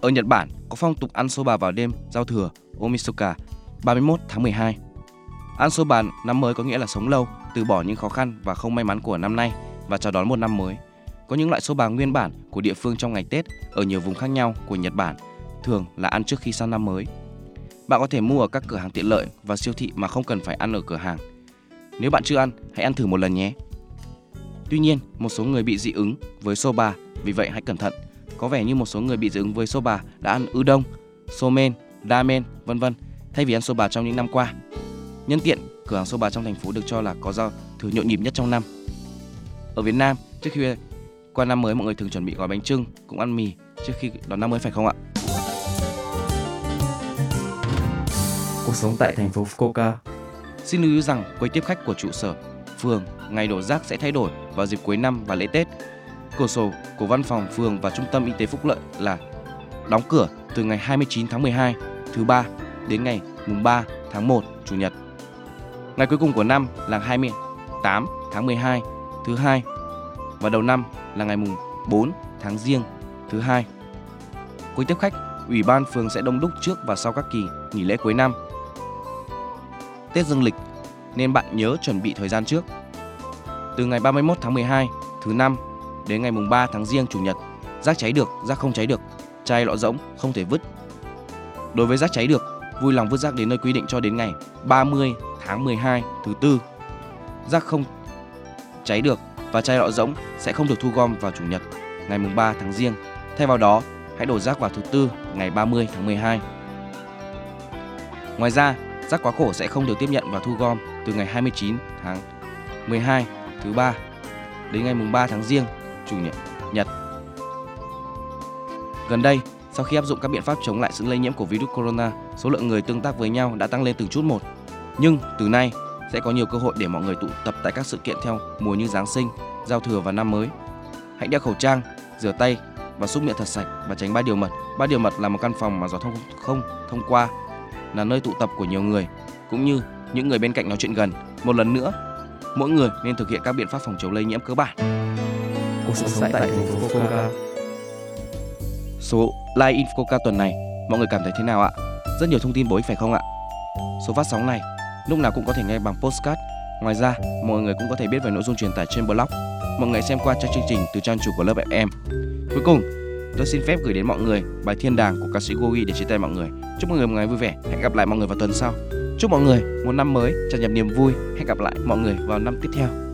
Ở Nhật Bản có phong tục ăn soba vào đêm giao thừa Omisoka 31 tháng 12. Ăn soba năm mới có nghĩa là sống lâu, từ bỏ những khó khăn và không may mắn của năm nay và chào đón một năm mới. Có những loại soba nguyên bản của địa phương trong ngày Tết ở nhiều vùng khác nhau của Nhật Bản, thường là ăn trước khi sang năm mới. Bạn có thể mua ở các cửa hàng tiện lợi và siêu thị mà không cần phải ăn ở cửa hàng. Nếu bạn chưa ăn, hãy ăn thử một lần nhé. Tuy nhiên, một số người bị dị ứng với soba, vì vậy hãy cẩn thận. Có vẻ như một số người bị dị ứng với soba đã ăn udon, somen, ramen, vân vân thay vì ăn soba trong những năm qua. Nhân tiện, cửa hàng soba trong thành phố được cho là có giao thừa nhộn nhịp nhất trong năm. Ở Việt Nam, trước khi qua năm mới mọi người thường chuẩn bị gói bánh trưng, cũng ăn mì trước khi đón năm mới phải không ạ? Cuộc sống tại thành phố Fukuoka. Xin lưu ý rằng quầy tiếp khách của trụ sở, phường, ngày đổ rác sẽ thay đổi vào dịp cuối năm và lễ Tết. Cửa sổ của văn phòng phường và trung tâm y tế phúc lợi là đóng cửa từ ngày 29 tháng 12 thứ ba đến ngày mùng 3 tháng 1 chủ nhật. Ngày cuối cùng của năm là 28 tháng 12 thứ hai và đầu năm là ngày mùng 4 tháng Giêng thứ hai. Cuối tiếp khách, ủy ban phường sẽ đông đúc trước và sau các kỳ nghỉ lễ cuối năm. Tết dương lịch nên bạn nhớ chuẩn bị thời gian trước. Từ ngày 31 tháng 12 thứ năm đến ngày mùng 3 tháng Giêng chủ nhật, rác cháy được, rác không cháy được, chai lọ rỗng không thể vứt. Đối với rác cháy được, vui lòng vứt rác đến nơi quy định cho đến ngày 30 tháng 12 thứ tư. Rác không cháy được và chai lọ rỗng sẽ không được thu gom vào chủ nhật ngày mùng 3 tháng Giêng. Thay vào đó, hãy đổ rác vào thứ tư ngày 30 tháng 12. Ngoài ra, rác quá khổ sẽ không được tiếp nhận và thu gom từ ngày 29 tháng 12 thứ ba đến ngày mùng 3 tháng Giêng chủ nhật nhật. Gần đây, sau khi áp dụng các biện pháp chống lại sự lây nhiễm của virus corona, số lượng người tương tác với nhau đã tăng lên từng chút một. Nhưng từ nay sẽ có nhiều cơ hội để mọi người tụ tập tại các sự kiện theo mùa như Giáng sinh, giao thừa và năm mới. Hãy đeo khẩu trang, rửa tay và súc miệng thật sạch và tránh ba điều mật. Ba điều mật là một căn phòng mà gió thông không thông qua, là nơi tụ tập của nhiều người, cũng như những người bên cạnh nói chuyện gần. Một lần nữa, mỗi người nên thực hiện các biện pháp phòng chống lây nhiễm cơ bản. Cuộc sống tại thành phố Fukuoka. Số Live in Fukuoka tuần này, mọi người cảm thấy thế nào ạ? Rất nhiều thông tin bổ ích phải không ạ? Số phát sóng này lúc nào cũng có thể nghe bằng postcard. Ngoài ra, mọi người cũng có thể biết về nội dung truyền tải trên blog. Mọi người xem qua trang chương trình từ trang chủ của lớp FM. Cuối cùng, tôi xin phép gửi đến mọi người bài Thiên đàng của ca sĩ Gogi để chia tay mọi người. Chúc mọi người một ngày vui vẻ. Hẹn gặp lại mọi người vào tuần sau. Chúc mọi người một năm mới tràn ngập niềm vui. Hẹn gặp lại mọi người vào năm tiếp theo.